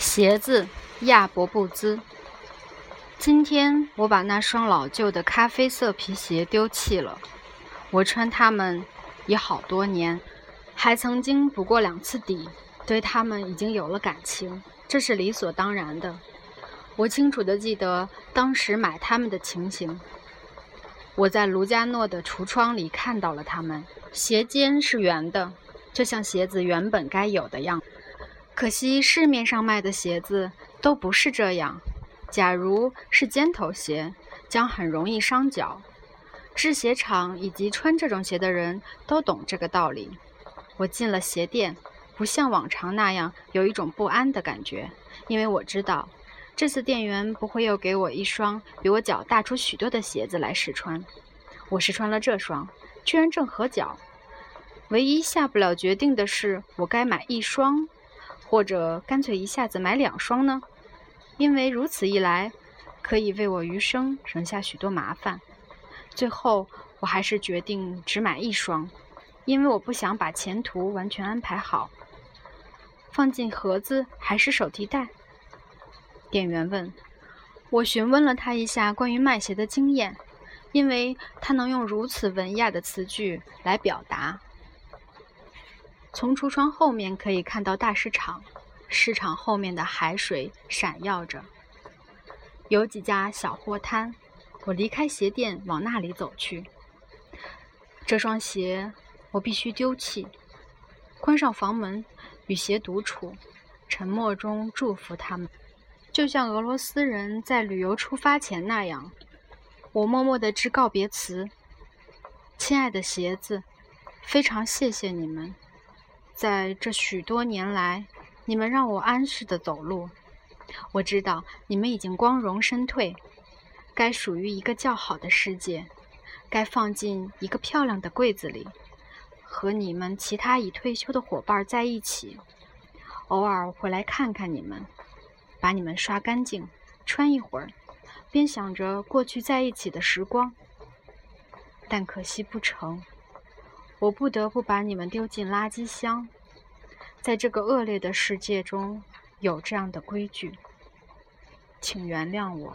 鞋子，亚伯布兹。今天我把那双老旧的咖啡色皮鞋丢弃了。我穿它们已好多年，还曾经补过两次底，对它们已经有了感情，这是理所当然的。我清楚地记得当时买它们的情形。我在卢加诺的橱窗里看到了它们，鞋尖是圆的，就像鞋子原本该有的样。可惜市面上卖的鞋子都不是这样。假如是尖头鞋，将很容易伤脚。制鞋厂以及穿这种鞋的人都懂这个道理。我进了鞋店，不像往常那样有一种不安的感觉，因为我知道这次店员不会又给我一双比我脚大出许多的鞋子来试穿。我试穿了这双，居然正合脚。唯一下不了决定的是，我该买一双。或者干脆一下子买两双呢？因为如此一来，可以为我余生省下许多麻烦。最后，我还是决定只买一双，因为我不想把前途完全安排好。放进盒子还是手提袋？店员问。我询问了他一下关于卖鞋的经验，因为他能用如此文雅的词句来表达。从橱窗后面可以看到大市场，市场后面的海水闪耀着。有几家小货摊，我离开鞋店往那里走去。这双鞋我必须丢弃。关上房门，与鞋独处，沉默中祝福他们，就像俄罗斯人在旅游出发前那样。我默默地致告别词：“亲爱的鞋子，非常谢谢你们。”在这许多年来，你们让我安适的走路。我知道你们已经光荣身退，该属于一个较好的世界，该放进一个漂亮的柜子里，和你们其他已退休的伙伴在一起。偶尔回来看看你们，把你们刷干净，穿一会儿，边想着过去在一起的时光。但可惜不成。我不得不把你们丢进垃圾箱。在这个恶劣的世界中，有这样的规矩，请原谅我。